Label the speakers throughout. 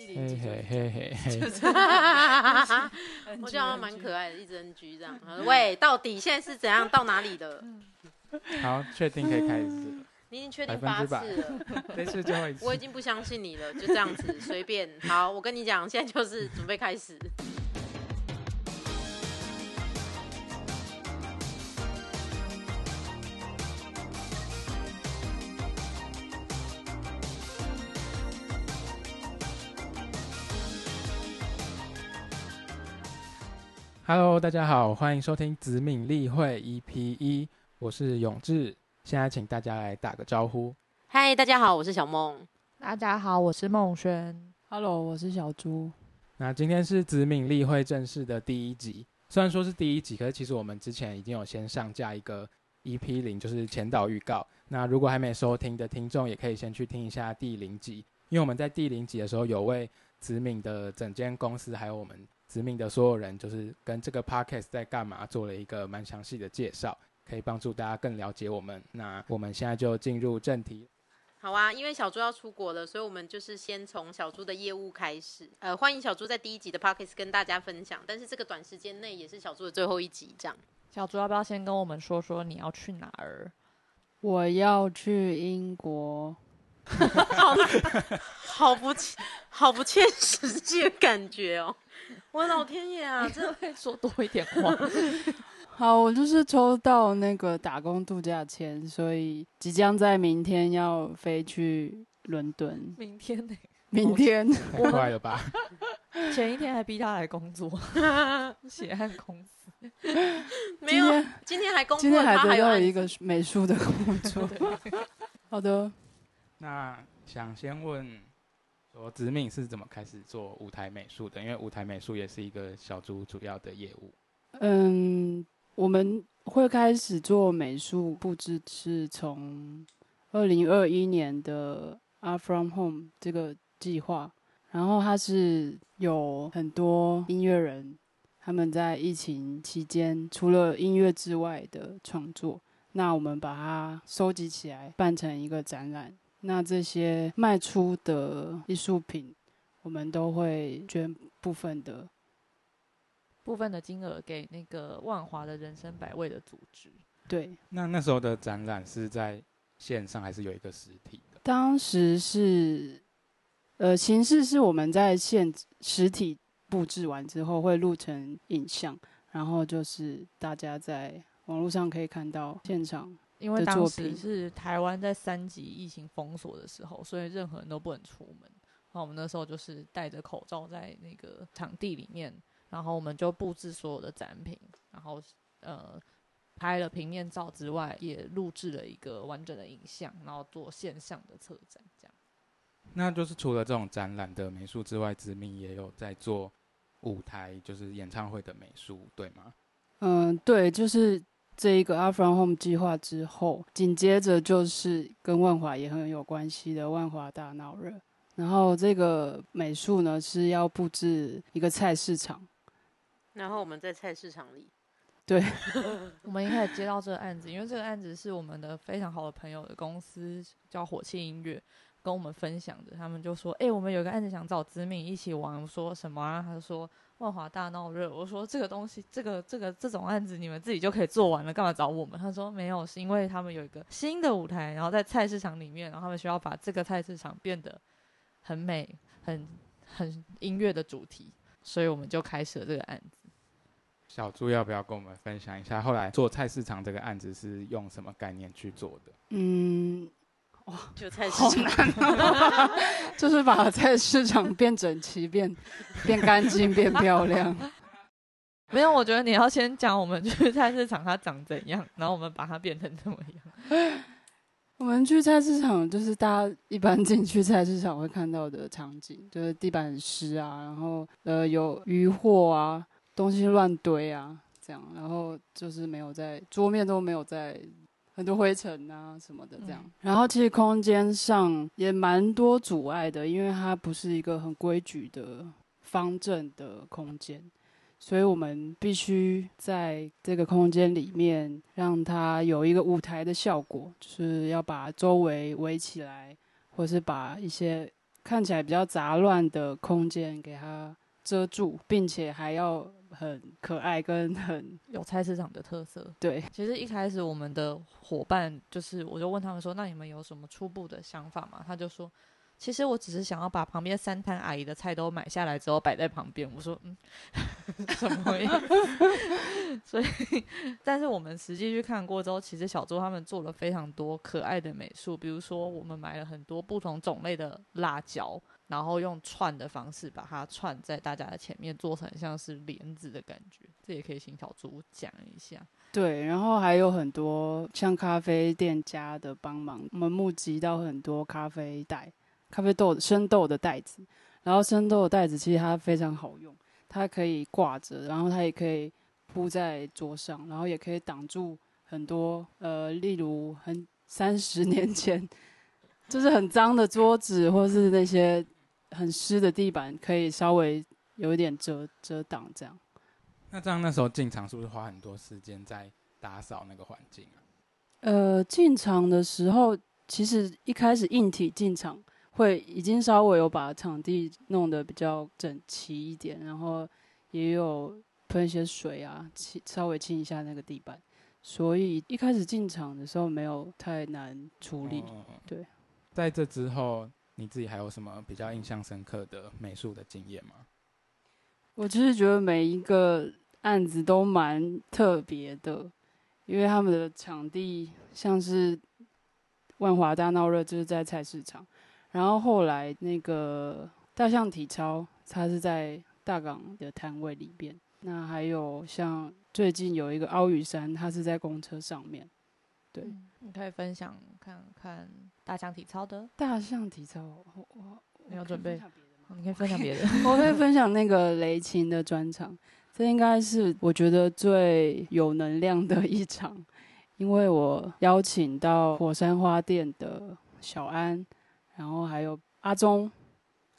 Speaker 1: 嘿嘿嘿嘿嘿，
Speaker 2: 我觉得蛮可爱的，一直 NG 这样。他说喂，到底现在是怎样？到哪里的？
Speaker 1: 好，确定可以开始了，
Speaker 2: 你已经确定八次了，
Speaker 1: 这次最后一次
Speaker 2: 我已。经不相信你了，就这样子随便。好，我跟你讲，现在就是准备开始。
Speaker 1: Hello，大家好，欢迎收听子敏例会 EP 一，我是永志。现在请大家来打个招呼。
Speaker 2: 嗨，大家好，我是小梦。
Speaker 3: 大家好，我是梦轩。
Speaker 4: Hello，我是小猪。
Speaker 1: 那今天是子敏例会正式的第一集，虽然说是第一集，可是其实我们之前已经有先上架一个 EP 零，就是前导预告。那如果还没收听的听众，也可以先去听一下第零集，因为我们在第零集的时候有为子敏的整间公司，还有我们子敏的所有人，就是跟这个 podcast 在干嘛做了一个蛮详细的介绍，可以帮助大家更了解我们。那我们现在就进入正题。
Speaker 2: 好啊，因为小猪要出国了，所以我们就是先从小猪的业务开始。呃，欢迎小猪在第一集的 p o c k e t 跟大家分享，但是这个短时间内也是小猪的最后一集，这样。
Speaker 3: 小猪要不要先跟我们说说你要去哪儿？
Speaker 4: 我要去英国，
Speaker 2: 好不切，好不切实际的感觉哦！我的老天爷啊，真的
Speaker 3: 会说多一点话。
Speaker 4: 好，我就是抽到那个打工度假签，所以即将在明天要飞去伦敦。
Speaker 3: 明天呢？
Speaker 4: 明天
Speaker 1: 太快了吧？
Speaker 3: 前一天还逼他来工作，血汗公司。
Speaker 2: 没有，
Speaker 4: 今天
Speaker 2: 还工作
Speaker 4: 今天还得到了
Speaker 2: 还有
Speaker 4: 一个美术的工作。好的，
Speaker 1: 那想先问说，子敏是怎么开始做舞台美术的？因为舞台美术也是一个小组主要的业务。
Speaker 4: 嗯，我们会开始做美术布置，是从二零二一年的 a r from Home 这个计划，然后它是有很多音乐人他们在疫情期间除了音乐之外的创作，那我们把它收集起来，办成一个展览。那这些卖出的艺术品，我们都会捐部分的
Speaker 3: 部分的金额给那个万华的人生百味的组织。
Speaker 4: 对。
Speaker 1: 那那时候的展览是在线上还是有一个实体的？
Speaker 4: 当时是，呃，形式是我们在现实体布置完之后会录成影像，然后就是大家在网络上可以看到现场。
Speaker 3: 因为当时是台湾在三级疫情封锁的时候，所以任何人都不能出门。那我们那时候就是戴着口罩在那个场地里面，然后我们就布置所有的展品，然后呃拍了平面照之外，也录制了一个完整的影像，然后做线上的策展，这样。
Speaker 1: 那就是除了这种展览的美术之外，子敏也有在做舞台，就是演唱会的美术，对吗？
Speaker 4: 嗯，对，就是这一个 Art from Home 计划之后，紧接着就是跟万华也很有关系的万华大闹热。然后这个美术呢是要布置一个菜市场，
Speaker 2: 然后我们在菜市场里，
Speaker 4: 对，
Speaker 3: 我们一开始接到这个案子，因为这个案子是我们的非常好的朋友的公司叫火气音乐跟我们分享的，他们就说：“哎、我们有个案子想找子敏一起玩。”我说什么啊？他就说万华大闹热。我说这个东西，这个这个这种案子你们自己就可以做完了，干嘛找我们？他说没有，是因为他们有一个新的舞台，然后在菜市场里面，然后他们需要把这个菜市场变得很美、很很音乐的主题，所以我们就开始了这个案子。
Speaker 1: 小朱要不要跟我们分享一下，后来做菜市场这个案子是用什么概念去做的？
Speaker 4: 嗯，
Speaker 2: 就菜市
Speaker 4: 好
Speaker 2: 场。
Speaker 4: 难、就是把菜市场变整齐、变变干净、变漂亮。
Speaker 3: 没有，我觉得你要先讲我们去菜市场它长怎样，然后我们把它变成怎么样。
Speaker 4: 我们去菜市场，就是大家一般进去菜市场会看到的场景，就是地板很湿啊，然后呃有鱼货啊，东西乱堆啊，这样，然后就是没有在桌面都没有在很多灰尘啊什么的这样。
Speaker 3: 嗯
Speaker 4: 然后其实空间上也蛮多阻碍的，因为它不是一个很规矩的方正的空间。所以我们必须在这个空间里面让它有一个舞台的效果，就是要把周围围起来，或是把一些看起来比较杂乱的空间给它遮住，并且还要很可爱跟 很
Speaker 3: 有菜市场的特色。
Speaker 4: 对，
Speaker 3: 其实一开始我们的伙伴就是，我就问他们说：“那你们有什么初步的想法吗？”他就说：“其实我只是想要把旁边三摊阿姨的菜都买下来之后摆在旁边。”我说：“嗯，什么意思？”所以，但是我们实际去看过之后，其实小周他们做了非常多可爱的美术，比如说我们买了很多不同种类的辣椒，然后用串的方式把它串在大家的前面，做成像是帘子的感觉。这也可以请小猪讲一下。
Speaker 4: 对，然后还有很多像咖啡店家的帮忙，我们募集到很多咖啡袋、咖啡豆、生豆的袋子。然后生豆的袋子其实它非常好用，它可以挂着，然后它也可以铺在桌上，然后也可以挡住很多呃，例如很三十年前就是很脏的桌子，或是那些很湿的地板，可以稍微有一点遮遮挡这样。
Speaker 1: 那这样那时候进场是不是花很多时间在打扫那个环境啊？
Speaker 4: 呃，进场的时候，其实一开始硬体进场会已经稍微有把场地弄得比较整齐一点，然后也有喷一些水啊，清稍微清一下那个地板，所以一开始进场的时候没有太难处理。
Speaker 1: 哦
Speaker 4: 对，
Speaker 1: 在这之后，你自己还有什么比较印象深刻的美术的经验吗？
Speaker 4: 我其实觉得每一个案子都蛮特别的，因为他们的场地像是万华大闹热，就是在菜市场，然后后来那个大象体操，它是在大港的摊位里边。那还有像最近有一个凹雨山，它是在公车上面。对，
Speaker 3: 嗯。你可以分享看看大象体操的，
Speaker 4: 大象体操，我我
Speaker 3: 你有准备你可以分享别的。
Speaker 4: 我可以分享那个雷琴的专场，这应该是我觉得最有能量的一场，因为我邀请到火山花店的小安，然后还有阿忠，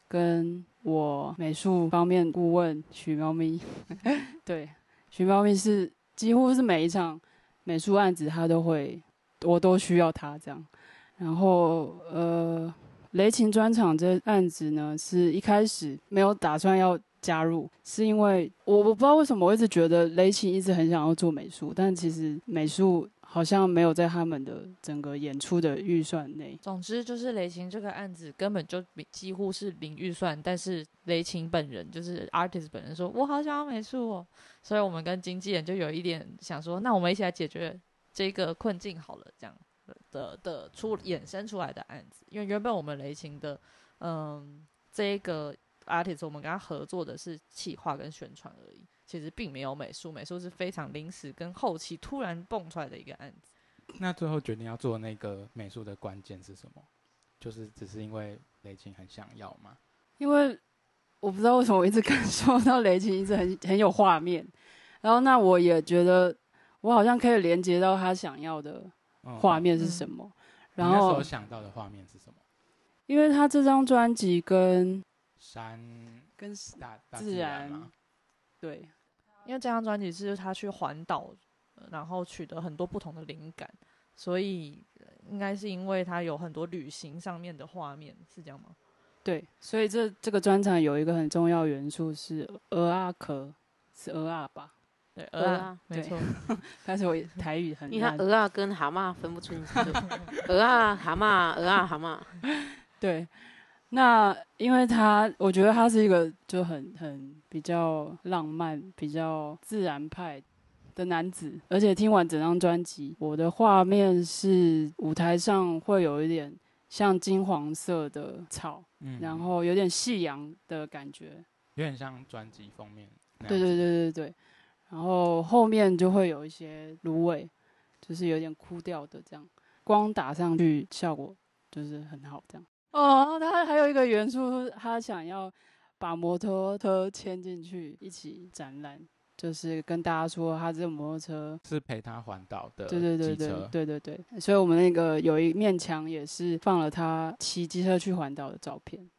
Speaker 4: 跟我美术方面顾问许猫咪，对，许猫咪是几乎是每一场美术案子他都会，我都需要他这样，然后呃。雷琴专场这案子呢，是一开始没有打算要加入，是因为我我不知道为什么我一直觉得雷琴一直很想要做美术，但其实美术好像没有在他们的整个演出的预算内。
Speaker 3: 总之就是雷琴这个案子根本就比几乎是零预算，但是雷琴本人就是 artist 本人说，我好想要美术哦，所以我们跟经纪人就有一点想说，那我们一起来解决这个困境好了，这样的的出衍生出来的案子，因为原本我们雷琴的嗯这个 artist 我们跟他合作的是企划跟宣传而已，其实并没有美术，美术是非常临时跟后期突然蹦出来的一个案子。
Speaker 1: 那最后决定要做那个美术的关键是什么？就是只是因为雷琴很想要吗？
Speaker 4: 因为我不知道为什么我一直 感受到雷琴一直很很有画面，然后那我也觉得我好像可以连接到他想要的
Speaker 1: 嗯
Speaker 4: 画面是什么，然
Speaker 1: 你那时
Speaker 4: 后
Speaker 1: 候想到的画面是什么？
Speaker 4: 因为他这张专辑跟
Speaker 1: 山
Speaker 4: 跟
Speaker 1: 大大
Speaker 4: 自然
Speaker 1: 吗？
Speaker 4: 对
Speaker 3: 因为这张专辑是他去环岛，呃然后取得很多不同的灵感，所以呃应该是因为他有很多旅行上面的画面，是这样吗？
Speaker 4: 对，所以这这个专场有一个很重要元素是鹅啊壳，是鹅啊吧？
Speaker 3: 对，
Speaker 2: 鹅
Speaker 3: 鹅
Speaker 2: 啊
Speaker 3: 没错，
Speaker 4: 但是我台语很
Speaker 2: 你看
Speaker 4: 烂
Speaker 2: 鹅啊跟蛤蟆分不清楚，鹅啊蛤蟆，鹅啊蛤蟆，
Speaker 4: 对，那因为他，我觉得他是一个就很很比较浪漫、比较自然派的男子，而且听完整张专辑，我的画面是舞台上会有一点像金黄色的草，
Speaker 1: 嗯
Speaker 4: 然后有点夕阳的感觉。
Speaker 1: 有点像专辑封面。
Speaker 4: 对对对对对，然后后面就会有一些芦苇，就是有点枯掉的这样，光打上去效果就是很好这样。哦，他还有一个元素，他想要把摩托车牵进去一起展览，就是跟大家说他这个摩托车。
Speaker 1: 是陪他环岛的
Speaker 4: 对对对对对对对，所以我们那个有一面墙也是放了他骑机车去环岛的照片。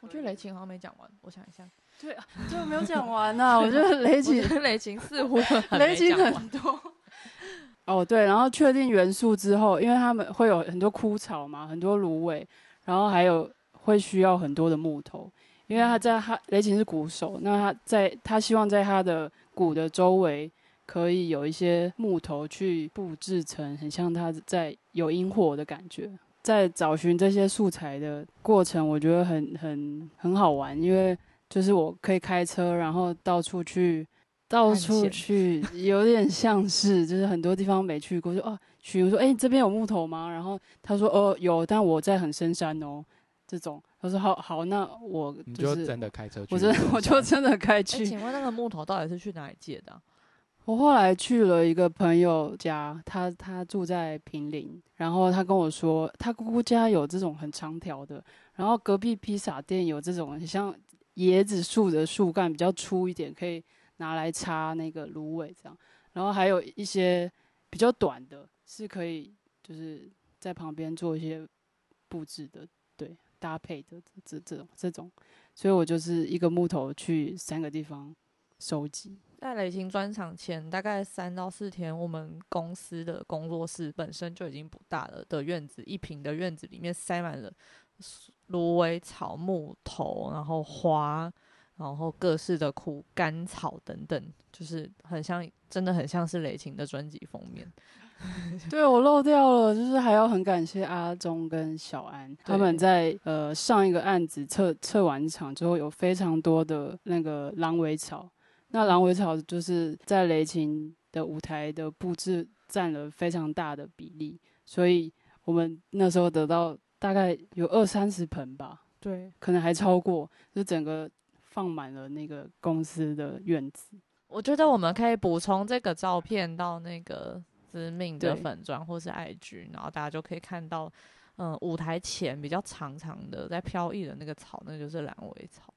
Speaker 3: 我觉得雷琴好像没讲完，我想一下，
Speaker 4: 对啊，这没有讲完呢、我觉得雷
Speaker 3: 我
Speaker 4: 琴
Speaker 3: 雷琴似乎
Speaker 4: 雷琴
Speaker 3: 没讲完
Speaker 4: 很多。哦，对，然后确定元素之后，因为他们会有很多枯草嘛，很多芦苇，然后还有会需要很多的木头，因为他在他雷琴是鼓手，那他在他希望在他的鼓的周围可以有一些木头去布置成很像他在有萤火的感觉。在找寻这些素材的过程，我觉得很很很好玩，因为就是我可以开车，然后到处去。到处去，有点像是，就是很多地方没去过，就哦，询说，哎，这边有木头吗？然后他说，哦，有，但我在很深山哦，这种。他说，好好，那我
Speaker 1: 你
Speaker 4: 就
Speaker 1: 真的开车去，
Speaker 4: 我真我就真的开去。
Speaker 3: 请问那个木头到底是去哪里借的？
Speaker 4: 我后来去了一个朋友家，他他住在平林，然后他跟我说，他姑姑家有这种很长条的，然后隔壁披萨店有这种很像椰子树的树干，比较粗一点，可以。拿来插那个芦苇这样，然后还有一些比较短的，是可以就是在旁边做一些布置的，对，搭配的这这种这种，所以我就是一个木头去三个地方收集。
Speaker 3: 在雷霆专场前大概三到四天，我们公司的工作室本身就已经不大了的院子，一平的院子里面塞满了芦苇草、木头，然后花。然后各式的枯干草等等，就是很像，真的很像是雷霆的专辑封面。
Speaker 4: 对我漏掉了，就是还要很感谢阿忠跟小安，他们在呃上一个案子测测完场之后，有非常多的那个狼尾草。那狼尾草就是在雷琴的舞台的布置占了非常大的比例，所以我们那时候得到大概有二三十盆吧，
Speaker 3: 对，
Speaker 4: 可能还超过，就整个。放满了那个公司的院子，
Speaker 3: 我觉得我们可以补充这个照片到那个知命的粉砖或是 IG，然后大家就可以看到，嗯，舞台前比较长长的在飘逸的那个草，那就是蓝尾草。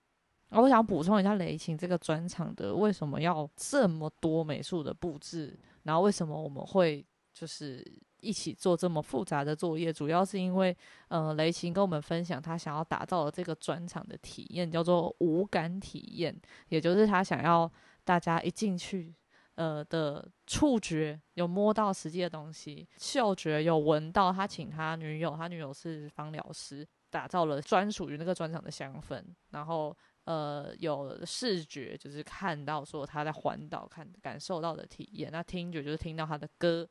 Speaker 3: 然后我想补充一下雷琴这个专场的为什么要这么多美术的布置，然后为什么我们会就是。一起做这么复杂的作业，主要是因为，呃，雷琴跟我们分享他想要打造的这个专场的体验叫做无感体验，也就是他想要大家一进去，呃的触觉有摸到实际的东西，嗅觉有闻到他请他女友，他女友是芳疗师，打造了专属于那个专场的香氛，然后呃有视觉就是看到说他在环岛看感受到的体验，那听觉就是听到他的歌。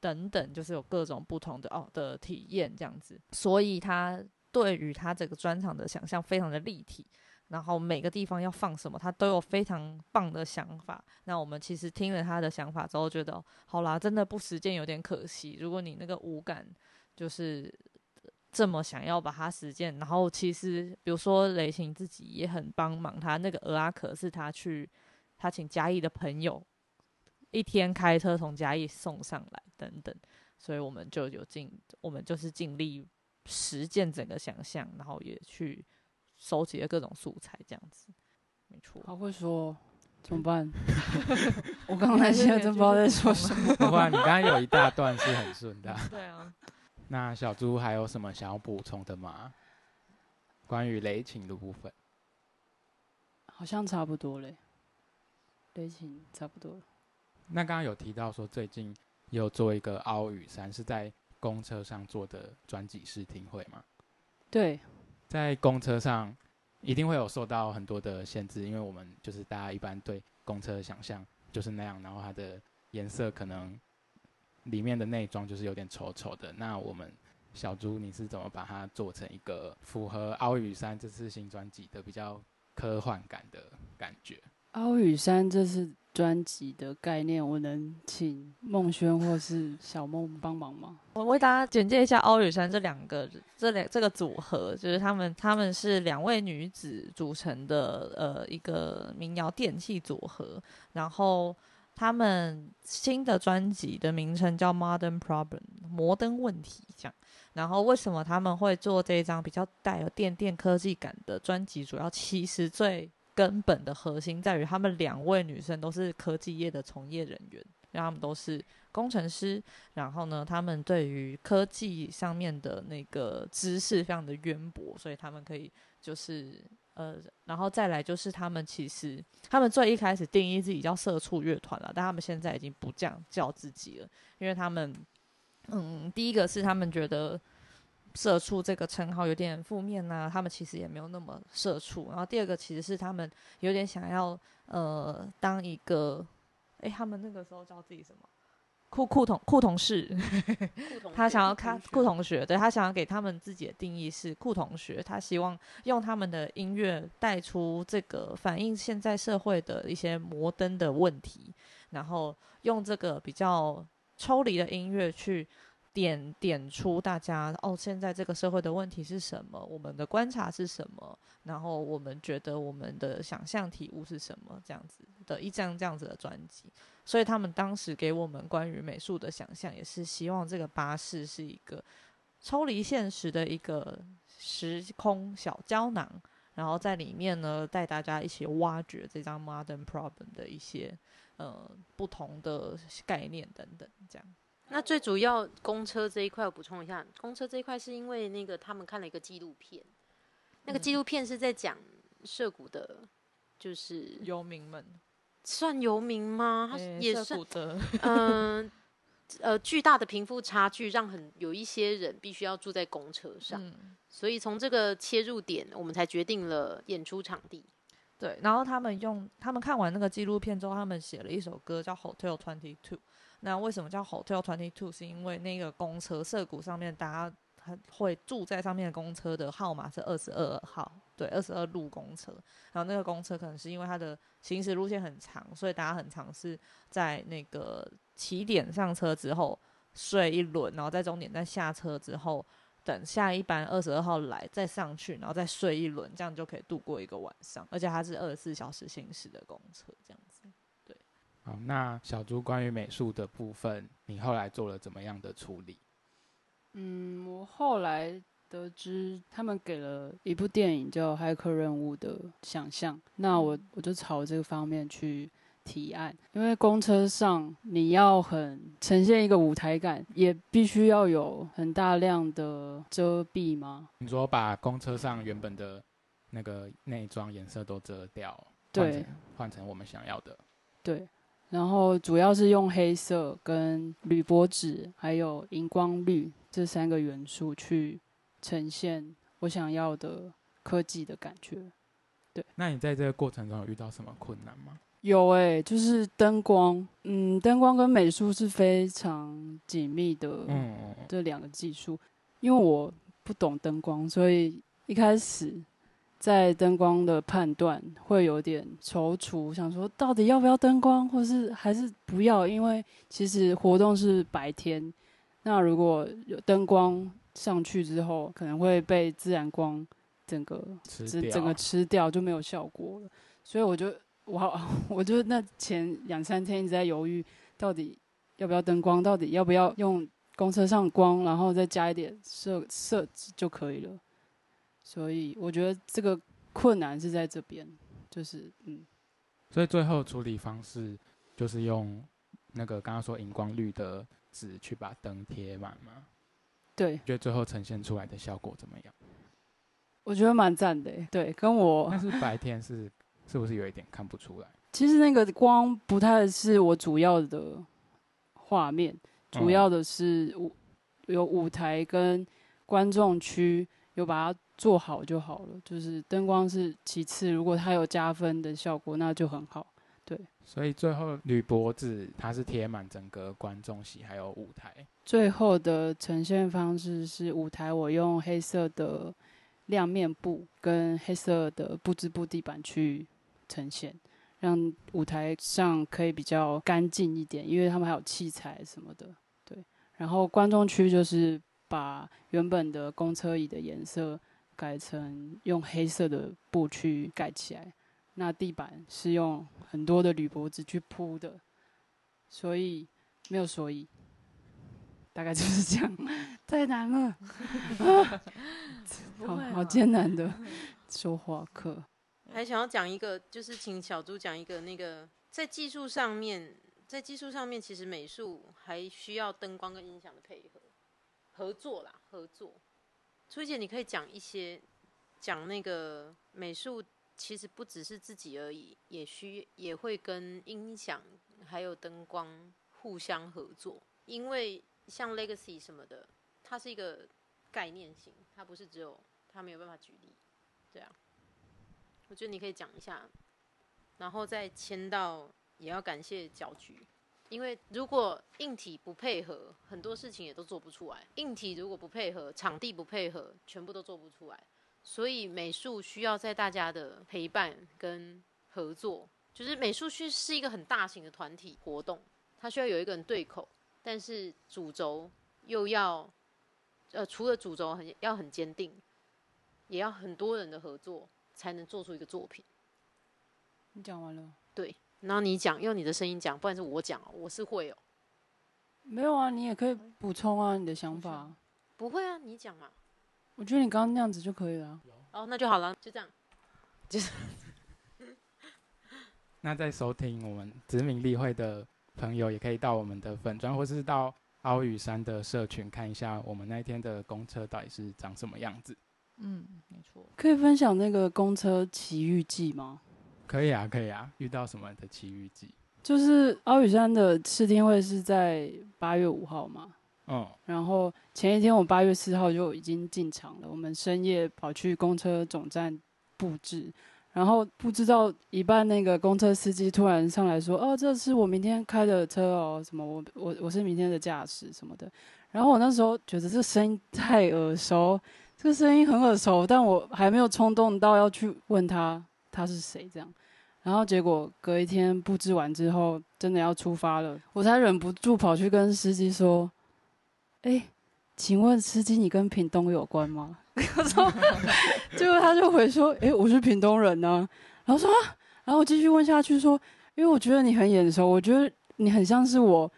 Speaker 3: 等等，就是有各种不同的哦的体验这样子，所以他对于他这个专场的想象非常的立体，然后每个地方要放什么，他都有非常棒的想法。那我们其实听了他的想法之后，觉得好啦，真的不实践有点可惜。如果你那个五感就是这么想要把它实践，然后其实比如说雷霆自己也很帮忙，他那个鹅阿可是他去他请嘉义的朋友。一天开车从嘉义送上来等等，所以我们就有尽，我们就是尽力实践整个想象，然后也去收集了各种素材，这样子，没错。
Speaker 4: 他会说怎么办？我刚才现在真不知道在说什么。
Speaker 1: 不然你刚刚有一大段是很顺的。
Speaker 3: 对啊。
Speaker 1: 那小猪还有什么想要补充的吗？关于雷情的部分，
Speaker 4: 好像差不多嘞。雷情差不多。
Speaker 1: 那刚刚有提到说，最近有做一个凹雨山，是在公车上做的专辑试听会吗？
Speaker 4: 对，
Speaker 1: 在公车上一定会有受到很多的限制，因为我们就是大家一般对公车的想象就是那样，然后它的颜色可能里面的内装就是有点丑丑的。那我们小猪，你是怎么把它做成一个符合凹雨山这次新专辑的比较科幻感的感觉？
Speaker 4: 凹雨山这是。专辑的概念，我能请孟轩或是小梦帮忙吗？
Speaker 3: 我为大家简介一下奥雨山这两个这两这个组合，就是他们他们是两位女子组成的呃一个民谣电器组合，然后他们新的专辑的名称叫 Modern Problem 摩登问题，这样。然后为什么他们会做这一张比较带有电电科技感的专辑？主要其实最根本的核心在于，她们两位女生都是科技业的从业人员，因为她们都是工程师。然后呢，她们对于科技上面的那个知识非常的渊博，所以她们可以就是呃，然后再来就是她们其实她们最一开始定义自己叫社畜乐团了，但她们现在已经不这样叫自己了，因为他们嗯，第一个是他们觉得社畜这个称号有点负面呐、他们其实也没有那么社畜。然后第二个其实是他们有点想要呃当一个，诶，他们那个时候叫自己什么？酷酷同酷同事，他想要看酷同学，对他想要给他们自己的定义是酷同学，他希望用他们的音乐带出这个反映现在社会的一些摩登的问题，然后用这个比较抽离的音乐去点点出大家哦，现在这个社会的问题是什么，我们的观察是什么，然后我们觉得我们的想象体悟是什么，这样子的一张这样子的专辑。所以他们当时给我们关于美术的想象，也是希望这个巴士是一个抽离现实的一个时空小胶囊，然后在里面呢带大家一起挖掘这张 Modern Problem 的一些呃不同的概念等等，这样。
Speaker 2: 那最主要公车这一块，我补充一下，公车这一块是因为那个他们看了一个纪录片，那个纪录片是在讲涉谷的，就是
Speaker 3: 游民们，
Speaker 2: 算游民吗？他也算
Speaker 3: 谷的，
Speaker 2: 嗯呃巨大的贫富差距，让很有一些人必须要住在公车上，
Speaker 3: 嗯，
Speaker 2: 所以从这个切入点，我们才决定了演出场地。
Speaker 3: 对。然后他们用他们看完那个纪录片之后，他们写了一首歌叫《Hotel Twenty Two》。那为什么叫 Hotel Twenty Two？是因为那个公车涩谷上面大家他会住在上面的公车的号码是二十二号，对，二十二路公车。然后那个公车可能是因为它的行驶路线很长，所以大家很常是在那个起点上车之后睡一轮，然后在终点站下车之后，等下一班二十二号来再上去，然后再睡一轮，这样就可以度过一个晚上。而且它是二十四小时行驶的公车，这样子。
Speaker 1: 好，那小猪关于美术的部分，你后来做了怎么样的处理？
Speaker 4: 嗯，我后来得知他们给了一部电影叫《骇客任务》的想象，那我我就朝这个方面去提案，因为公车上你要很呈现一个舞台感，也必须要有很大量的遮蔽吗？
Speaker 1: 你说把公车上原本的那个内装颜色都遮掉，换
Speaker 4: 对
Speaker 1: 成换成我们想要的。
Speaker 4: 对，然后主要是用黑色、跟铝箔纸还有荧光绿这三个元素去呈现我想要的科技的感觉。
Speaker 1: 对那你在这个过程中有遇到什么困难吗？
Speaker 4: 有诶、就是灯光，嗯，灯光跟美术是非常紧密的
Speaker 1: 嗯，
Speaker 4: 这两个技术。因为我不懂灯光，所以一开始在灯光的判断会有点踌躇，想说到底要不要灯光，或是还是不要？因为其实活动是白天，那如果有灯光上去之后，可能会被自然光整个
Speaker 1: 吃
Speaker 4: 整整个吃掉，就没有效果了。所以我就我好 我就那前两三天一直在犹豫，到底要不要灯光，到底要不要用公车上光，然后再加一点设设置就可以了。所以我觉得这个困难是在这边，就是嗯，
Speaker 1: 所以最后处理方式就是用那个刚刚说荧光绿的纸去把灯贴满嘛。
Speaker 4: 对，
Speaker 1: 觉得最后呈现出来的效果怎么样？
Speaker 4: 我觉得蛮赞的欸。对，跟我
Speaker 1: 但是白天是是不是有一点看不出来？
Speaker 4: 其实那个光不太是我主要的画面，主要的是舞有舞台跟观众区有把它做好就好了，就是灯光是其次，如果它有加分的效果，那就很好。
Speaker 1: 对所以最后铝箔纸它是贴满整个观众席还有舞台。
Speaker 4: 最后的呈现方式是舞台，我用黑色的亮面布跟黑色的布织布地板去呈现，让舞台上可以比较干净一点，因为他们还有器材什么的。对，然后观众区就是把原本的公车椅的颜色改成用黑色的布去盖起来，那地板是用很多的铝箔纸去铺的，所以没有所以。大概就是这样，太难了，好好艰难的 说话课。
Speaker 2: 还想要讲一个，就是请小猪讲一个那个在技术上面，在技术上面，其实美术还需要灯光跟音响的配合合作啦，合作。初姐，你可以讲一些讲那个美术，其实不只是自己而已，也需也会跟音响还有灯光互相合作，因为像 Legacy 什么的，它是一个概念型，它不是只有它没有办法举例，对啊，我觉得你可以讲一下，然后再签到也要感谢搅局，因为如果硬体不配合，很多事情也都做不出来。硬体如果不配合，场地不配合，全部都做不出来。所以美术需要在大家的陪伴跟合作，就是美术是是一个很大型的团体活动，它需要有一个人对口，但是主轴又要，呃，除了主轴很要很坚定，也要很多人的合作才能做出一个作品。
Speaker 4: 你讲完了？
Speaker 2: 对，然后你讲，用你的声音讲，不然是我讲哦，我是会哦。
Speaker 4: 没有啊，你也可以补充啊，你的想法。
Speaker 2: 不会啊，你讲嘛。
Speaker 4: 我觉得你刚刚那样子就可以了。
Speaker 2: 哦，那就好了，就这样。就是。
Speaker 1: 那在收听我们殖民例会的朋友，也可以到我们的粉砖，或是到鳌屿山的社群看一下，我们那一天的公车到底是长什么样子。
Speaker 3: 嗯，没错。
Speaker 4: 可以分享那个公车奇遇记吗？
Speaker 1: 可以啊，可以啊。遇到什么的奇遇记？
Speaker 4: 就是鳌屿山的试听会是在八月五号嘛。嗯，然后前一天我八月四号就已经进场了。我们深夜跑去公车总站布置，然后不知道一半那个公车司机突然上来说：“哦，这是我明天开的车哦，什么我我我是明天的驾驶什么的。”然后我那时候觉得这声音太耳熟，这个声音很耳熟，但我还没有冲动到要去问他他是谁这样。然后结果隔一天布置完之后，真的要出发了，我才忍不住跑去跟司机说。哎，请问司机，你跟屏东有关吗？我说，结果他就回说，哎，我是屏东人呢。然后说，然后我继续问下去说，因为我觉得你很眼熟，我觉得你很像是我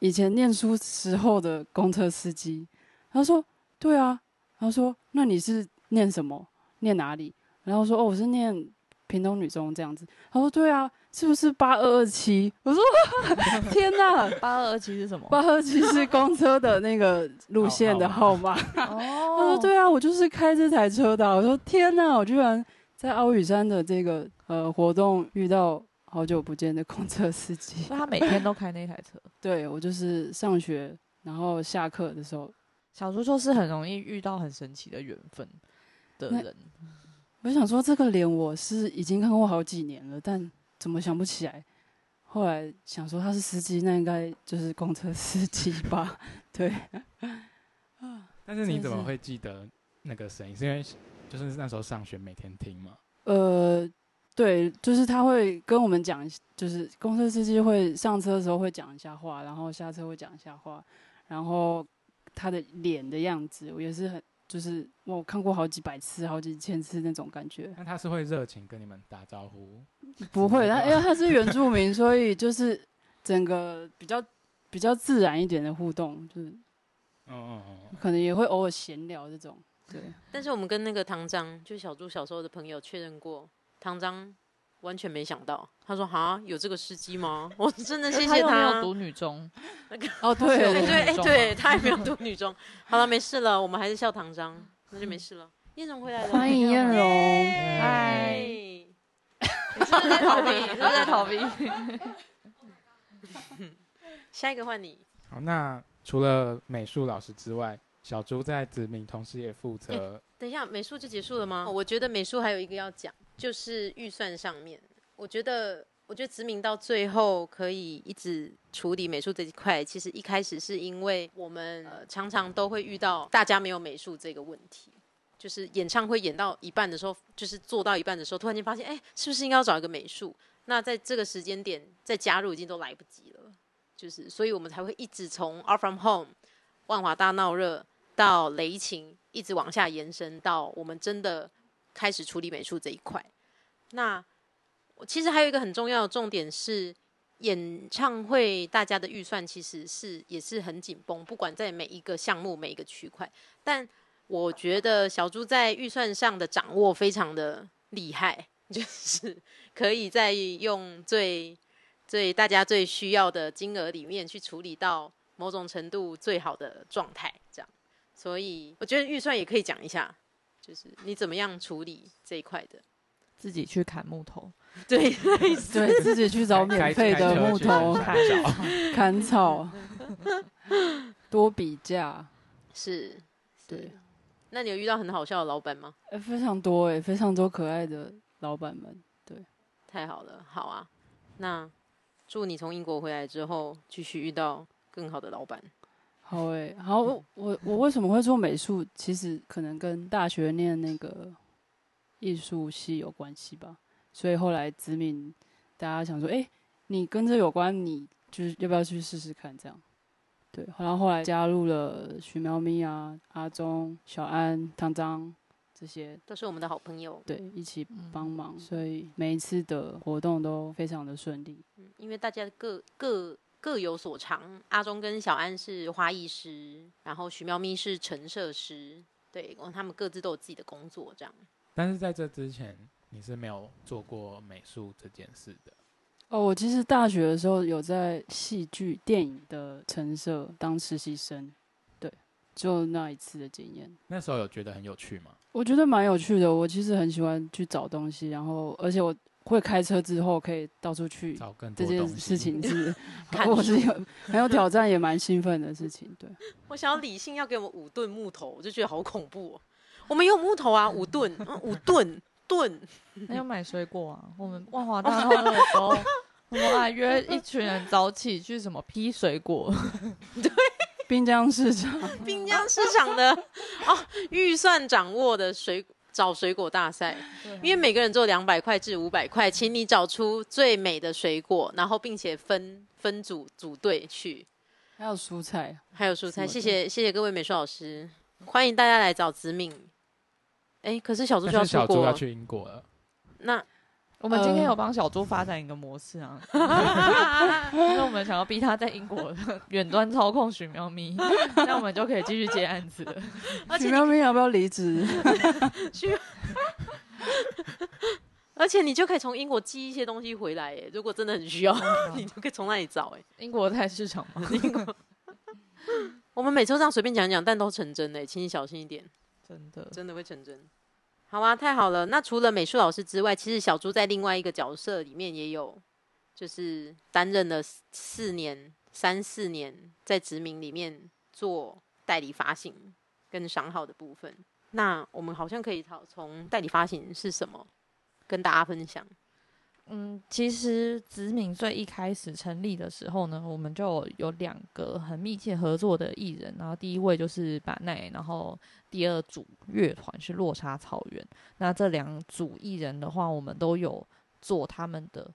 Speaker 4: 以前念书时候的公车司机。他说，对啊。然后说，那你是念什么？念哪里？然后说，哦，我是念屏东女中这样子。他说，对啊。是不是八二二七？我说 天哪，
Speaker 3: 八二二七是什么？
Speaker 4: 八二七是公车的那个路线的号码。哦，他说对啊，我就是开这台车的。我说天哪，我居然在奥羽山的这个呃活动遇到好久不见的公车司机。
Speaker 3: 他每天都开那台车？
Speaker 4: 对，我就是上学然后下课的时候，
Speaker 3: 小猪就是很容易遇到很神奇的缘分的人。
Speaker 4: 我想说这个脸我是已经看过好几年了，但。怎么想不起来？后来想说他是司机，那应该就是公车司机吧？对。
Speaker 1: 但是你怎么会记得那个声音？是因为就是那时候上学每天听吗？
Speaker 4: 呃，对，就是他会跟我们讲，就是公车司机会上车的时候会讲一下话，然后下车会讲一下话，然后他的脸的样子，我也是很。就是我看过好几百次、好几千次那种感觉。
Speaker 1: 那他是会热情跟你们打招呼？
Speaker 4: 不会，他因为他是原住民，所以就是整个比较比较自然一点的互动，就是，嗯嗯嗯，可能也会偶尔闲聊这种。对。
Speaker 2: 但是我们跟那个唐章，就小猪小时候的朋友确认过，唐章完全没想到，他说：“哈，有这个司机吗？” 我真的谢谢他。
Speaker 3: 没有读女中。
Speaker 4: 哦，对
Speaker 2: 对 对，哎，对他也没有读女中。好了，没事了，我们还是笑唐章，那就没事了。燕荣回来了，
Speaker 4: 欢迎燕荣，
Speaker 3: 嗨。你是不是在逃避？是不是在逃避？
Speaker 2: 下一个换你。
Speaker 1: 好，那除了美术老师之外，小朱在子明同时也负责。
Speaker 2: 等一下，美术就结束了吗？我觉得美术还有一个要讲，就是预算上面，我觉得。我觉得殖民到最后可以一直处理美术这一块，其实一开始是因为我们常常都会遇到大家没有美术这个问题，就是演唱会演到一半的时候，就是做到一半的时候，突然间发现，哎，是不是应该要找一个美术？那在这个时间点再加入已经都来不及了，就是所以我们才会一直从《Art from Home》、万华大闹热到雷琴，一直往下延伸到我们真的开始处理美术这一块。那其实还有一个很重要的重点是，演唱会大家的预算其实是也是很紧绷，不管在每一个项目每一个区块。但我觉得小猪在预算上的掌握非常的厉害，就是可以在用最最大家最需要的金额里面去处理到某种程度最好的状态，这样。所以我觉得预算也可以讲一下，就是你怎么样处理这一块的。
Speaker 3: 自己去砍木头，
Speaker 2: 对
Speaker 4: 对，自己去找免费的木头砍砍草，多比价
Speaker 2: 是，
Speaker 4: 对。
Speaker 2: 那你有遇到很好笑的老板吗？
Speaker 4: 哎、非常多哎、非常多可爱的老板们。
Speaker 2: 对太好了，好啊。那祝你从英国回来之后，继续遇到更好的老板。
Speaker 4: 好诶、好，我我我为什么会做美术？其实可能跟大学念那个艺术系有关系吧。所以后来子敏，大家想说，诶，你跟这有关，你就是要不要去试试看？这样，对。然后后来加入了徐喵咪啊、阿忠、小安、唐张这些，
Speaker 2: 都是我们的好朋友。
Speaker 4: 对，一起
Speaker 3: 嗯
Speaker 4: 帮忙，所以每一次的活动都非常的顺利。
Speaker 2: 嗯，因为大家各各各有所长。阿忠跟小安是花艺师，然后徐喵咪是陈设师，对，他们各自都有自己的工作，这样。
Speaker 1: 但是在这之前，你是没有做过美术这件事的。
Speaker 4: 哦，我其实大学的时候有在戏剧、电影的陈设当实习生，对，就那一次的经验，
Speaker 1: 那时候有觉得很有趣吗？
Speaker 4: 我觉得蛮有趣的。我其实很喜欢去找东西，然后而且我会开车之后可以到处去，
Speaker 1: 找更
Speaker 4: 这件
Speaker 1: 多东西。
Speaker 4: 事情是
Speaker 2: 看
Speaker 4: 我是有很有挑战，也蛮兴奋的事情。对，
Speaker 2: 我想要理性要给我们五吨木头，我就觉得好恐怖、哦。我们有木头啊，五吨，嗯五吨吨。
Speaker 3: 那要买水果啊！我们万华 大道那个时候，我们还约一群人早起去什么批水果，对
Speaker 4: 滨江市场，
Speaker 2: 滨江市场的哦，预算掌握的水找水果大赛，因为每个人只有两百块至五百块，请你找出最美的水果，然后并且分分组组队去，
Speaker 4: 还有蔬菜，
Speaker 2: 还有蔬菜。谢谢谢谢各位美术老师，欢迎大家来找子敏。哎，可是小猪就要出国小，
Speaker 1: 猪要去英国了，
Speaker 2: 那
Speaker 3: 我们今天
Speaker 4: 呃
Speaker 3: 有帮小猪发展一个模式啊，因为我们想要逼他在英国 远端操控许喵咪，那我们就可以继续接案子了。
Speaker 2: 而且
Speaker 4: 许苗咪要不要离职？
Speaker 2: 而且你就可以从英国寄一些东西回来，哎，如果真的很需要，你就可以从那里找，哎。
Speaker 3: 英国菜市场嘛，
Speaker 2: 我们每周这样随便讲讲，但都成真的，请你小心一点。
Speaker 3: 真的。
Speaker 2: 真的会成真。好啊，太好了。那除了美术老师之外，其实小猪在另外一个角色里面也有，就是担任了四年、三四年，在殖民里面做代理发行跟商号的部分。那我们好像可以讨从代理发行是什么跟大家分享。
Speaker 3: 嗯，其实子敏最一开始成立的时候呢，我们就有两个很密切合作的艺人，然后第一位就是板奈，然后第二组乐团是落差草原。那这两组艺人的话，我们都有做他们的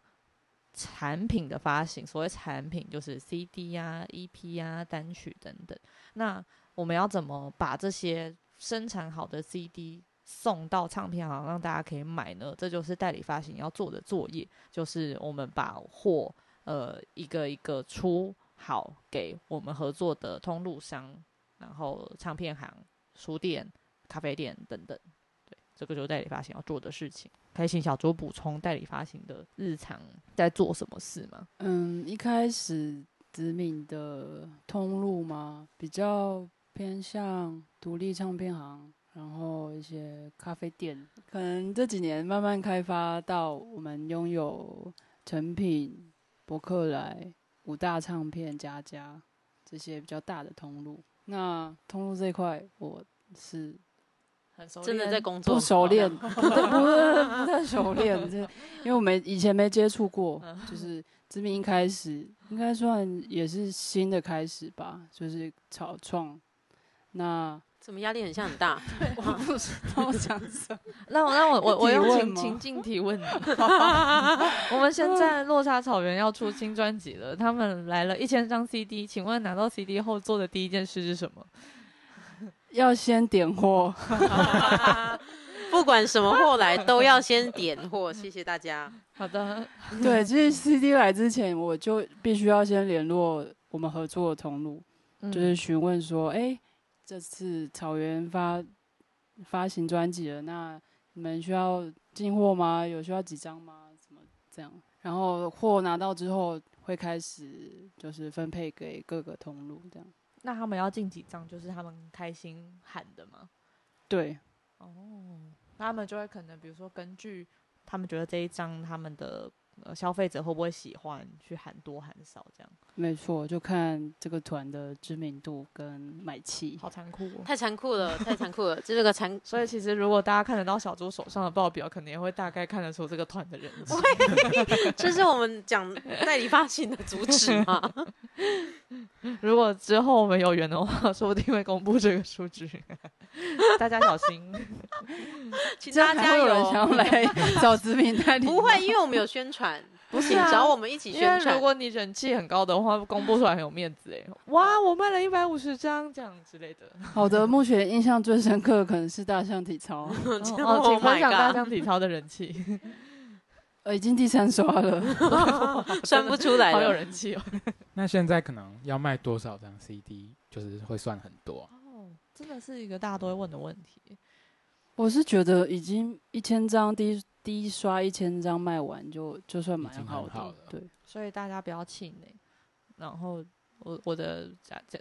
Speaker 3: 产品的发行，所谓产品就是 CD 呀、EP 呀、单曲等等。那我们要怎么把这些生产好的 CD 送到唱片行让大家可以买呢？这就是代理发行要做的作业，就是我们把货呃一个一个出好给我们合作的通路商，然后唱片行、书店、咖啡店等等。对，这个就是代理发行要做的事情。可以请小周补充代理发行的日常在做什么事吗？
Speaker 4: 嗯，一开始子敏的通路嘛，比较偏向独立唱片行，然后一些咖啡店。可能这几年慢慢开发到我们拥有成品、博客来、五大唱片、佳佳这些比较大的通路。那通路这一块，我是
Speaker 3: 很熟
Speaker 2: 真的在工作
Speaker 4: 不熟练，不不不太熟练，这因为我们以前没接触过，就是知名一开始应该算也是新的开始吧，就是草创。那
Speaker 2: 怎么压力很像很大？
Speaker 4: 我不知道讲什么，
Speaker 3: 那我那我我我用情情境提问你。我们现在落差草原要出新专辑了，他们来了一千张 CD，请问拿到 CD 后做的第一件事是什么？
Speaker 4: 要先点货，
Speaker 2: 不管什么货来，都要先点货。谢谢大家。
Speaker 3: 好的，
Speaker 4: 对，其实 CD 来之前，我就必须要先联络我们合作的通路，
Speaker 3: 嗯
Speaker 4: 就是询问说，哎、这次草原发发行专辑了，那你们需要进货吗？有需要几张吗？怎么这样？然后货拿到之后，会开始就是分配给各个通路，这样。
Speaker 3: 那他们要进几张，就是他们开心喊的吗？
Speaker 4: 对，
Speaker 3: 哦，那他们就会可能比如说根据他们觉得这一张他们的呃消费者会不会喜欢，去喊多喊少这样。
Speaker 4: 没错，就看这个团的知名度跟买气。
Speaker 3: 好残酷、哦。
Speaker 2: 太残酷了，太残酷了，这是个残。
Speaker 3: 所以其实如果大家看得到小猪手上的报表，可能也会大概看得出这个团的人气。
Speaker 2: 这是我们讲代理发行的主旨吗？
Speaker 3: 如果之后我们有缘的话，说不定会公布这个数据，大家小心。
Speaker 2: 请
Speaker 4: 这样
Speaker 2: 大家加
Speaker 4: 还有人想。要来 找知名代理？
Speaker 2: 不会，因为我们有宣传，
Speaker 3: 不
Speaker 2: 请找我们一起宣传
Speaker 3: 如。果你人气很高的话，公布出来很有面子哎。哇，我卖了一百五十张这样之类的。
Speaker 4: 好的，目前印象最深刻的可能是大象体操，
Speaker 3: 哦，请
Speaker 2: Oh
Speaker 3: 分享大象体操的人气，
Speaker 4: 呃，已经第三刷了。
Speaker 2: 算不出来
Speaker 3: 好有。人气哦。
Speaker 1: 那现在可能要卖多少张 CD，就是会算很多。
Speaker 3: 哦，真的是一个大家都会问的问题。
Speaker 4: 我是觉得已经一千张第一第一刷一千张卖完就就算蛮好的，对，
Speaker 3: 所以大家不要气馁。然后我我的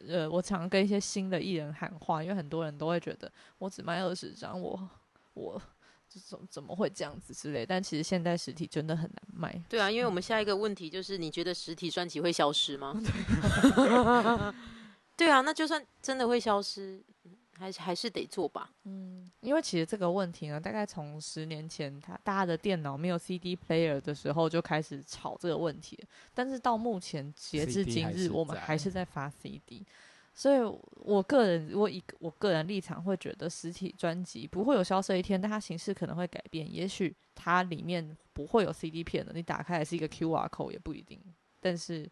Speaker 3: 呃，我常跟一些新的艺人喊话，因为很多人都会觉得我只卖二十张，我我这怎怎么会这样子之类。但其实现在实体真的很难卖。
Speaker 2: 对啊，因为我们下一个问题就是，你觉得实体专辑会消失吗？对啊，那就算真的会消失，嗯还是还是得做吧。
Speaker 3: 嗯，因为其实这个问题呢，大概从十年前，他大家的电脑没有 CD player 的时候就开始吵这个问题了。但是到目前截至今日，我们还是在发 CD。所以，我个人我以我个人立场会觉得，实体专辑不会有消失一天，但它形式可能会改变。也许它里面不会有 CD 片的，你打开来是一个 QR code 也不一定。但是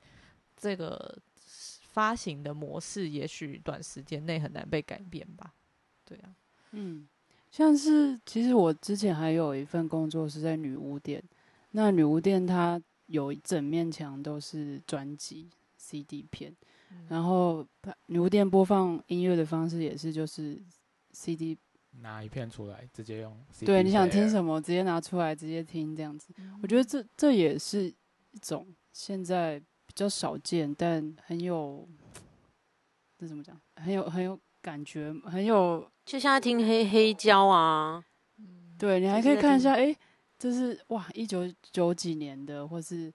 Speaker 3: 这个发行的模式，也许短时间内很难被改变吧。对啊。
Speaker 4: 嗯，像是其实我之前还有一份工作是在女巫店，那女巫店它有一整面墙都是专辑 CD 片，然后它女巫店播放音乐的方式也是就是 CD，
Speaker 1: 拿一片出来，直接用
Speaker 4: 对，你想听什么直接拿出来直接听这样子，我觉得这这也是一种现在比较少见但很有，这怎么讲？很有很有感觉，很有
Speaker 2: 就像在听黑黑胶啊，
Speaker 4: 对你还可以看一下，哎、这是哇，一九九几年的，或是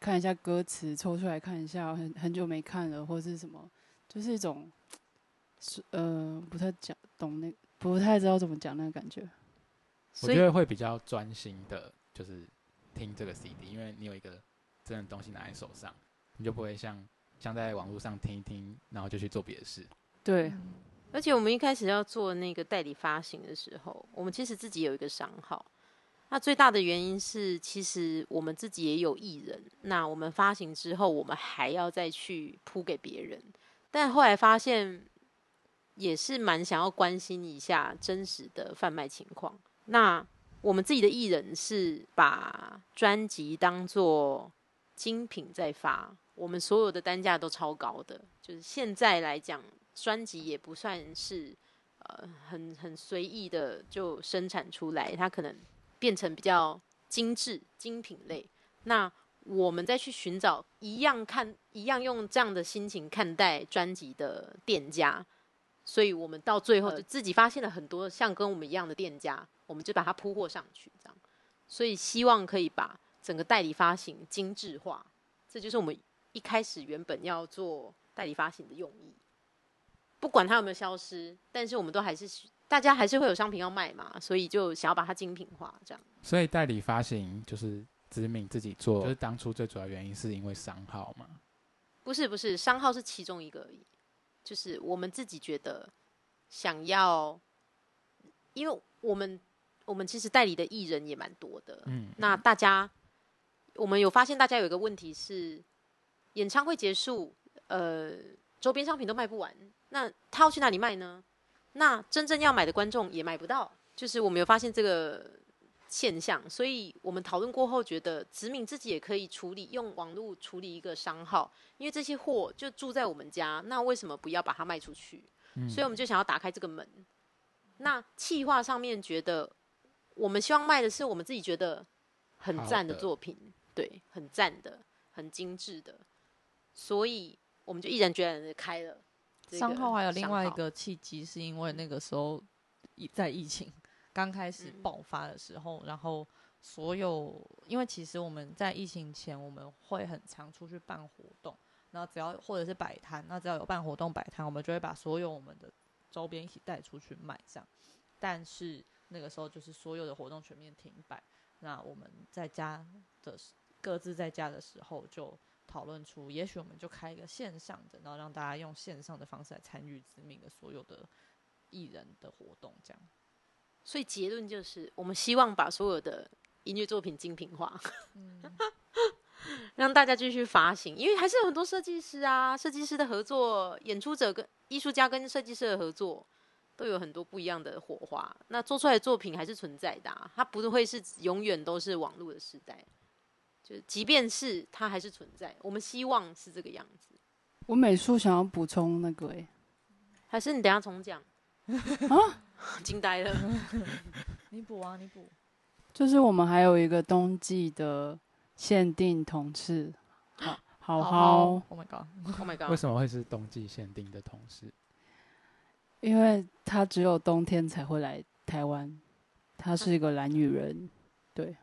Speaker 4: 看一下歌词，抽出来看一下，很很久没看了，或是什么，就是一种，是呃，不太讲懂那，不太知道怎么讲那个感觉。
Speaker 1: 我觉得会比较专心的，就是听这个 CD，因为你有一个真的东西拿在手上，你就不会像像在网络上听一听，然后就去做别的事。
Speaker 4: 对，
Speaker 2: 而且我们一开始要做那个代理发行的时候，我们其实自己有一个商号。那最大的原因是，其实我们自己也有艺人。那我们发行之后，我们还要再去铺给别人。但后来发现，也是蛮想要关心一下真实的贩卖情况。那我们自己的艺人是把专辑当做精品在发，我们所有的单价都超高的。就是现在来讲，专辑也不算是呃很很随意的就生产出来，它可能变成比较精致精品类。那我们再去寻找一样看一样用这样的心情看待专辑的店家，所以我们到最后就自己发现了很多像跟我们一样的店家，我们就把它铺货上去，这样。所以希望可以把整个代理发行精致化，这就是我们一开始原本要做代理发行的用意。不管它有没有消失，但是我们都还是大家还是会有商品要卖嘛，所以就想要把它精品化，这样。
Speaker 1: 所以代理发行就是知名自己做，就是当初最主要原因是因为商号嘛。
Speaker 2: 不是不是，商号是其中一个而已，就是我们自己觉得想要，因为我们我们其实代理的艺人也蛮多的，
Speaker 1: 嗯，
Speaker 2: 那大家我们有发现，大家有一个问题是，演唱会结束，呃，周边商品都卖不完，那他要去哪里卖呢？那真正要买的观众也买不到，就是我们有发现这个现象，所以我们讨论过后觉得，子敏自己也可以处理，用网络处理一个商号，因为这些货就住在我们家，那为什么不要把它卖出去？
Speaker 1: 嗯
Speaker 2: 所以我们就想要打开这个门。那企划上面觉得，我们希望卖的是我们自己觉得很赞的作品，对，很赞的，很精致的，所以我们就毅然决然的开了这个
Speaker 3: 商号还有另外一个契机，是因为那个时候疫在疫情刚开始
Speaker 2: 嗯
Speaker 3: 爆发的时候，然后所有，因为其实我们在疫情前，我们会很常出去办活动，然后只要或者是摆摊，那只要有办活动摆摊，我们就会把所有我们的周边一起带出去卖，这样。但是那个时候就是所有的活动全面停摆，那我们在家的各自在家的时候就讨论出，也许我们就开一个线上的，然后让大家用线上的方式来参与知名的所有的艺人的活动，这样。
Speaker 2: 所以结论就是，我们希望把所有的音乐作品精品化，
Speaker 3: 嗯，
Speaker 2: 让大家继续发行，因为还是有很多设计师啊，设计师的合作，演出者跟艺术家跟设计师的合作，都有很多不一样的火花。那做出来的作品还是存在的、啊，它不会是永远都是网络的时代，就即便是它还是存在，我们希望是这个样子。
Speaker 4: 我美术想要补充那个、欸，
Speaker 2: 还是你等下重讲
Speaker 4: 啊，
Speaker 2: 惊呆了。
Speaker 3: 你补啊，你补。
Speaker 4: 就是我们还有一个冬季的限定同事，好好好
Speaker 3: ，，Oh my
Speaker 2: god，Oh my god！
Speaker 1: 为什么会是冬季限定的同事？
Speaker 4: 因为他只有冬天才会来台湾，他是一个蓝女人，对，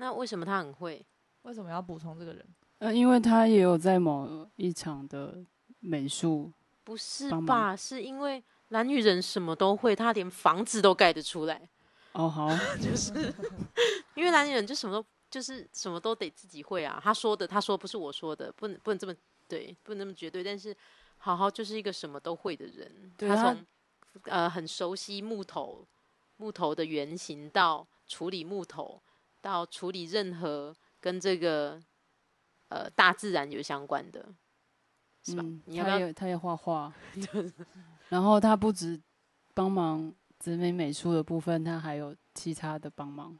Speaker 2: 那为什么他很会？
Speaker 3: 为什么要补充这个人？
Speaker 4: 呃，因为他也有在某一场的美术，
Speaker 2: 不是
Speaker 4: 帮忙
Speaker 2: 吧？是因为蓝女人什么都会，他连房子都盖得出来。
Speaker 4: 哦，好，
Speaker 2: 就是 因为蓝女人就什么都就是什么都得自己会啊。他说的，他说不是我说的，不能不能这么对，不能那么绝对。但是好好就是一个什么都会的人，
Speaker 4: 他
Speaker 2: 从呃很熟悉木头木头的原型到处理木头，到处理任何跟这个呃大自然有相关的，是吧？
Speaker 4: 嗯，
Speaker 2: 你要不要？
Speaker 4: 他也他也画画，然后他不止帮忙紫美美术的部分，他还有其他的帮忙。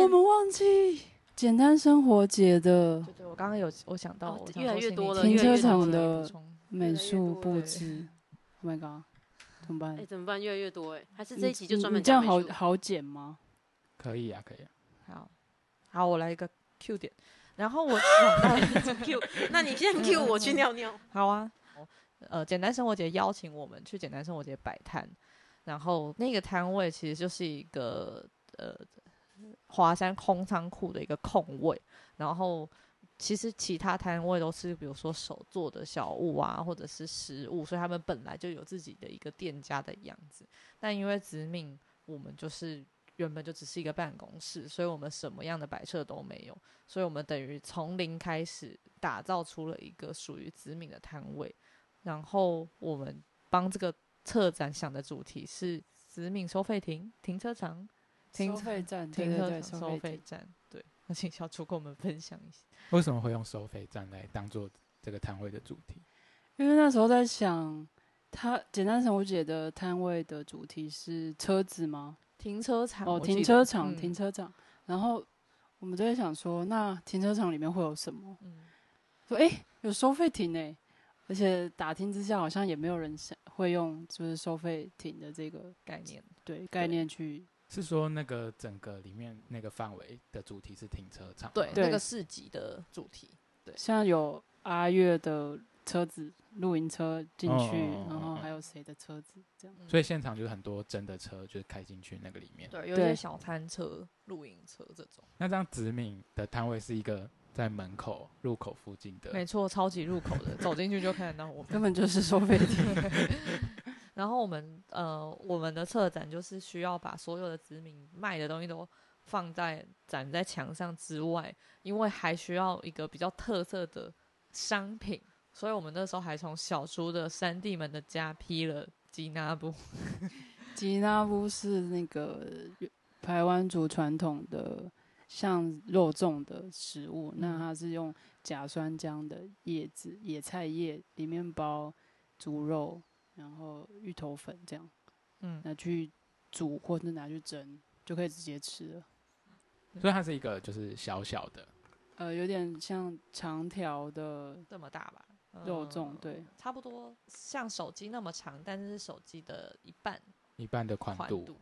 Speaker 4: 我们忘记简单生活节的
Speaker 3: 对对，我刚刚有我想到，
Speaker 2: 哦越来越多了
Speaker 4: 停车场的美术布
Speaker 3: 对
Speaker 4: 置，Oh my god，怎么办
Speaker 2: 哎、？怎么办？越来越多哎、还是这一期就
Speaker 4: 你
Speaker 2: 专门
Speaker 4: 你这样
Speaker 2: 讲美术
Speaker 4: 好好剪吗？
Speaker 1: 可以啊，可以啊。
Speaker 3: 好，好，我来一个 Q 点，然后我想到
Speaker 2: Q，那你先 Q 我去。尿尿。
Speaker 3: 好。啊，呃，简单生活节邀请我们去简单生活节摆摊，然后那个摊位其实就是一个呃华山空仓库的一个空位，然后其实其他摊位都是比如说手做的小物啊，或者是食物，所以他们本来就有自己的一个店家的样子，但因为殖民，我们就是。原本就只是一个办公室，所以我们什么样的摆设都没有，所以我们等于从零开始打造出了一个属于子敏的摊位。然后我们帮这个策展想的主题是子敏收费亭、停车场、停
Speaker 4: 收费站，
Speaker 3: 停车场收费
Speaker 4: 费
Speaker 3: 站。对，那请小楚跟我们分享一下。
Speaker 1: 为什么会用收费站来当做这个摊位的主题？
Speaker 4: 因为那时候在想，他简单生活姐的摊位的主题是车子吗？
Speaker 3: 停车场
Speaker 4: 哦，停车场，
Speaker 3: 嗯
Speaker 4: 停车场。然后我们就在想说，那停车场里面会有什么？
Speaker 3: 嗯
Speaker 4: 说诶，有收费亭诶，而且打听之下好像也没有人想会用就是收费亭的这个
Speaker 3: 概念，
Speaker 4: 对概念去
Speaker 1: 是说那个整个里面那个范围的主题是停车场？
Speaker 3: 对，
Speaker 4: 对
Speaker 3: 那个市集的主题。
Speaker 4: 对像有阿月的车子、露营车进去，
Speaker 1: 哦
Speaker 4: 然后还有谁的车子这样？
Speaker 1: 所以现场就是很多真的车，就是开进去那个里面。
Speaker 3: 对，有一些小餐车、露营车这种。
Speaker 1: 那这样子敏的摊位是一个在门口入口附近的，
Speaker 3: 没错，超级入口的，走进去就看得到我们。
Speaker 4: 根本就是收费亭。
Speaker 3: 然后我们呃，我们的策展就是需要把所有的子民卖的东西都放在展在墙上之外，因为还需要一个比较特色的商品，所以我们那时候还从小叔的三弟们的家批了吉纳布，
Speaker 4: 吉纳布是那个台湾族传统的像肉粽的食物，那它是用甲酸浆的叶子、野菜叶里面包猪肉，然后芋头粉这样
Speaker 3: 嗯，
Speaker 4: 拿去煮或者拿去蒸，就可以直接吃了。
Speaker 1: 所以它是一个就是小小的，
Speaker 4: 呃，有点像长条的
Speaker 3: 这么大吧，
Speaker 4: 肉粽，
Speaker 3: 嗯
Speaker 4: 对，
Speaker 3: 差不多像手机那么长，但是是手机的一半
Speaker 1: 一半的宽度。
Speaker 3: 宽度。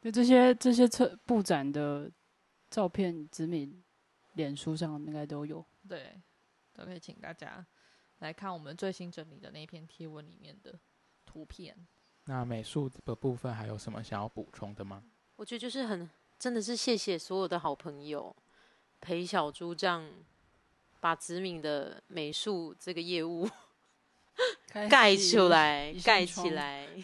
Speaker 4: 就这些这些车布展的照片，子敏脸书上应该都有。
Speaker 3: 对，都可以请大家来看我们最新整理的那篇贴文里面的图片。
Speaker 1: 那美术的部分还有什么想要补充的吗？
Speaker 2: 我觉得就是很真的是谢谢所有的好朋友陪小猪这样把子敏的美术这个业务 盖出来，盖起来。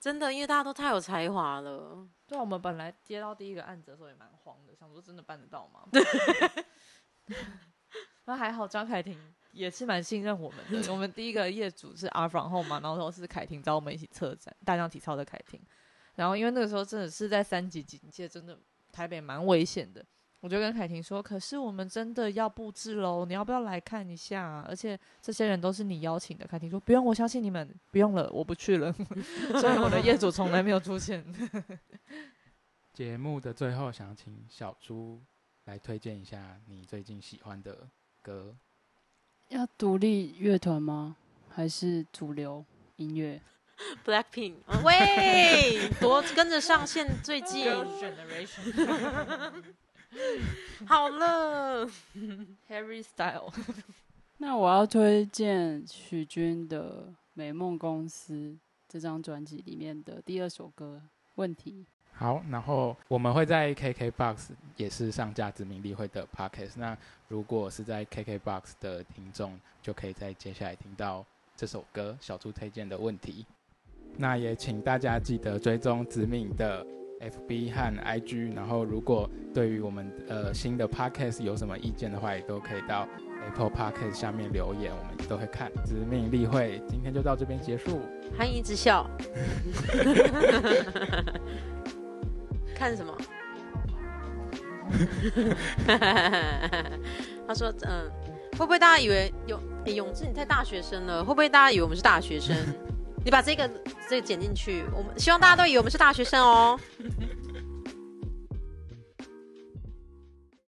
Speaker 2: 真的，因为大家都太有才华了。
Speaker 3: 对啊，我们本来接到第一个案子的时候也蛮慌的，想说真的办得到吗？那还好，张凯婷也是蛮信任我们的。我们第一个业主是 R from Home 嘛，然后是凯婷找我们一起策展大量体操的凯婷。然后因为那个时候真的是在三级警戒，真的台北蛮危险的。我就跟凯婷说：“可是我们真的要布置喽，你要不要来看一下啊、而且这些人都是你邀请的。”凯婷说：“不用，我相信你们，不用了，我不去了。”所以我的业主从来没有出现。
Speaker 1: 节目的最后，想请小猪来推荐一下你最近喜欢的歌。
Speaker 4: 要独立乐团吗？还是主流音乐
Speaker 2: ？Blackpink，啊喂，多跟着上线最近
Speaker 3: Generation
Speaker 2: 好了
Speaker 3: ，Harry Style，
Speaker 4: 那我要推荐许君的《美梦公司》这张专辑里面的第二首歌《问题》。
Speaker 1: 好，然后我们会在 KKBOX 也是上架知名例会的 Podcast。那如果是在 KKBOX 的听众，就可以在接下来听到这首歌小猪推荐的问题。那也请大家记得追踪子敏的 FB 和 IG。然后如果对于我们呃新的 Podcast 有什么意见的话，也都可以到 Apple Podcast 下面留言，我们都会看。子敏例会今天就到这边结束。
Speaker 2: 韩一直笑，看什么？他说：“嗯，会不会大家以为永永志你太大学生了？会不会大家以为我们是大学生？你把这个这个剪进去，我们希望大家都以为我们是大学生哦。